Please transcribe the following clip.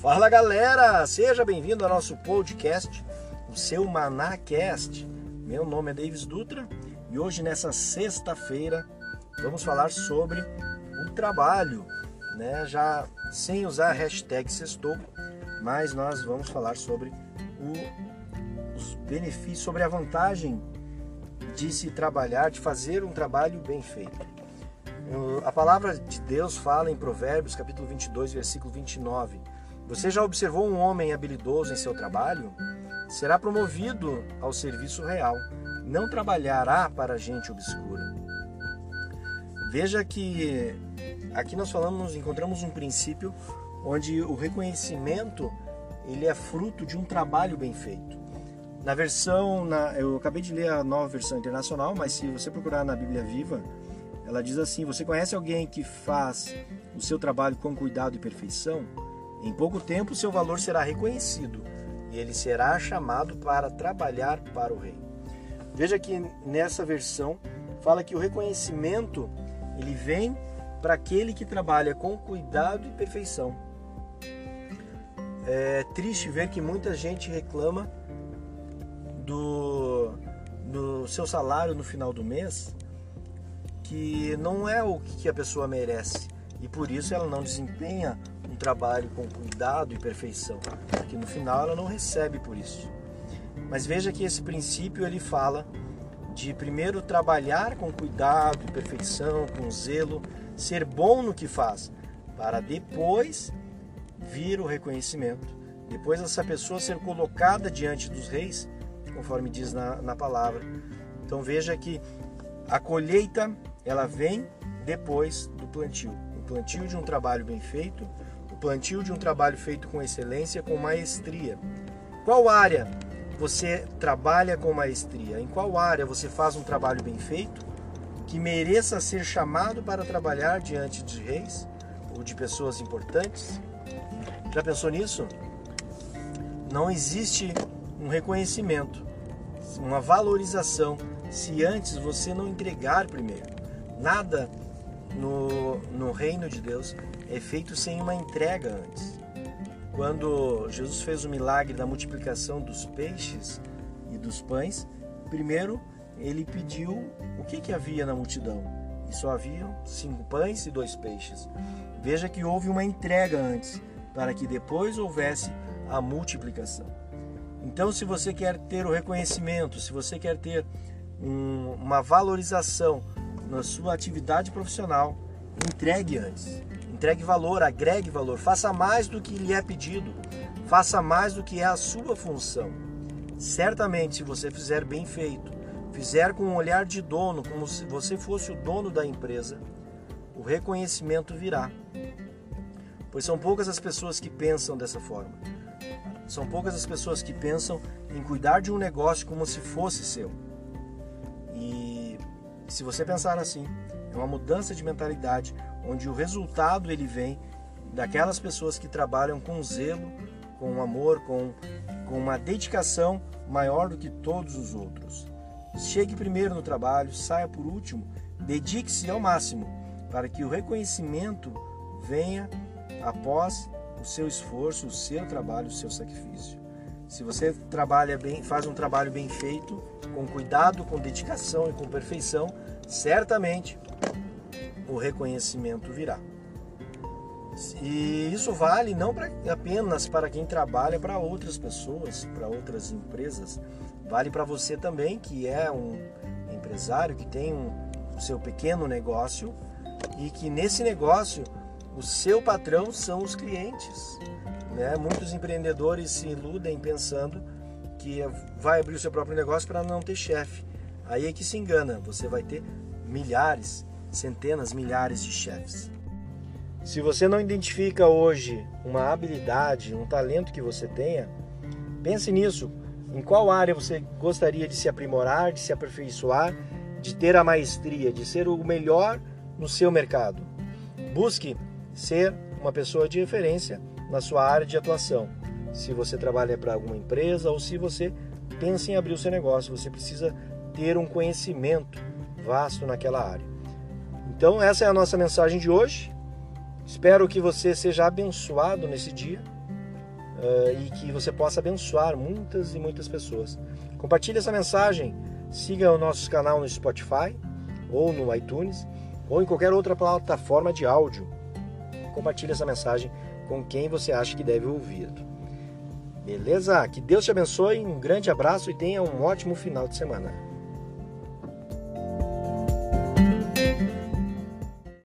Fala galera, seja bem-vindo ao nosso podcast, o seu Manacast. Meu nome é Davis Dutra e hoje, nessa sexta-feira, vamos falar sobre o trabalho, né? Já sem usar a hashtag sextou, mas nós vamos falar sobre o, os benefícios, sobre a vantagem de se trabalhar, de fazer um trabalho bem feito. A palavra de Deus fala em Provérbios, capítulo 22, versículo 29. Você já observou um homem habilidoso em seu trabalho? Será promovido ao serviço real, não trabalhará para gente obscura. Veja que aqui nós falamos, encontramos um princípio onde o reconhecimento ele é fruto de um trabalho bem feito. Na versão, na, eu acabei de ler a nova versão internacional, mas se você procurar na Bíblia Viva, ela diz assim: Você conhece alguém que faz o seu trabalho com cuidado e perfeição? Em pouco tempo, seu valor será reconhecido e ele será chamado para trabalhar para o rei. Veja que nessa versão fala que o reconhecimento ele vem para aquele que trabalha com cuidado e perfeição. É triste ver que muita gente reclama do, do seu salário no final do mês, que não é o que a pessoa merece e por isso ela não desempenha um trabalho com cuidado e perfeição, porque no final ela não recebe por isso. Mas veja que esse princípio ele fala de primeiro trabalhar com cuidado e perfeição, com zelo, ser bom no que faz, para depois vir o reconhecimento. Depois essa pessoa ser colocada diante dos reis conforme diz na, na palavra. Então veja que a colheita ela vem depois do plantio. Plantio de um trabalho bem feito, o plantio de um trabalho feito com excelência, com maestria. Qual área você trabalha com maestria? Em qual área você faz um trabalho bem feito que mereça ser chamado para trabalhar diante de reis ou de pessoas importantes? Já pensou nisso? Não existe um reconhecimento uma valorização se antes você não entregar primeiro. Nada no, no reino de Deus é feito sem uma entrega antes. Quando Jesus fez o milagre da multiplicação dos peixes e dos pães, primeiro ele pediu o que, que havia na multidão. E só haviam cinco pães e dois peixes. Veja que houve uma entrega antes, para que depois houvesse a multiplicação. Então, se você quer ter o reconhecimento, se você quer ter um, uma valorização na sua atividade profissional, entregue antes. Entregue valor, agregue valor, faça mais do que lhe é pedido, faça mais do que é a sua função. Certamente, se você fizer bem feito, fizer com um olhar de dono, como se você fosse o dono da empresa, o reconhecimento virá. Pois são poucas as pessoas que pensam dessa forma. São poucas as pessoas que pensam em cuidar de um negócio como se fosse seu. E se você pensar assim, é uma mudança de mentalidade onde o resultado ele vem daquelas pessoas que trabalham com zelo, com amor, com, com uma dedicação maior do que todos os outros. Chegue primeiro no trabalho, saia por último, dedique-se ao máximo para que o reconhecimento venha após o seu esforço, o seu trabalho, o seu sacrifício. Se você trabalha bem, faz um trabalho bem feito, com cuidado, com dedicação e com perfeição, certamente o reconhecimento virá. E isso vale não pra, apenas para quem trabalha para outras pessoas, para outras empresas, vale para você também que é um empresário que tem um, o seu pequeno negócio e que nesse negócio o seu patrão são os clientes. Né? Muitos empreendedores se iludem pensando que vai abrir o seu próprio negócio para não ter chefe. Aí é que se engana, você vai ter milhares, centenas, milhares de chefes. Se você não identifica hoje uma habilidade, um talento que você tenha, pense nisso. Em qual área você gostaria de se aprimorar, de se aperfeiçoar, de ter a maestria, de ser o melhor no seu mercado? Busque ser uma pessoa de referência na sua área de atuação. Se você trabalha para alguma empresa ou se você pensa em abrir o seu negócio, você precisa ter um conhecimento vasto naquela área. Então, essa é a nossa mensagem de hoje. Espero que você seja abençoado nesse dia uh, e que você possa abençoar muitas e muitas pessoas. Compartilhe essa mensagem, siga o nosso canal no Spotify ou no iTunes ou em qualquer outra plataforma de áudio. Compartilhe essa mensagem com quem você acha que deve ouvir. Beleza? Que Deus te abençoe, um grande abraço e tenha um ótimo final de semana.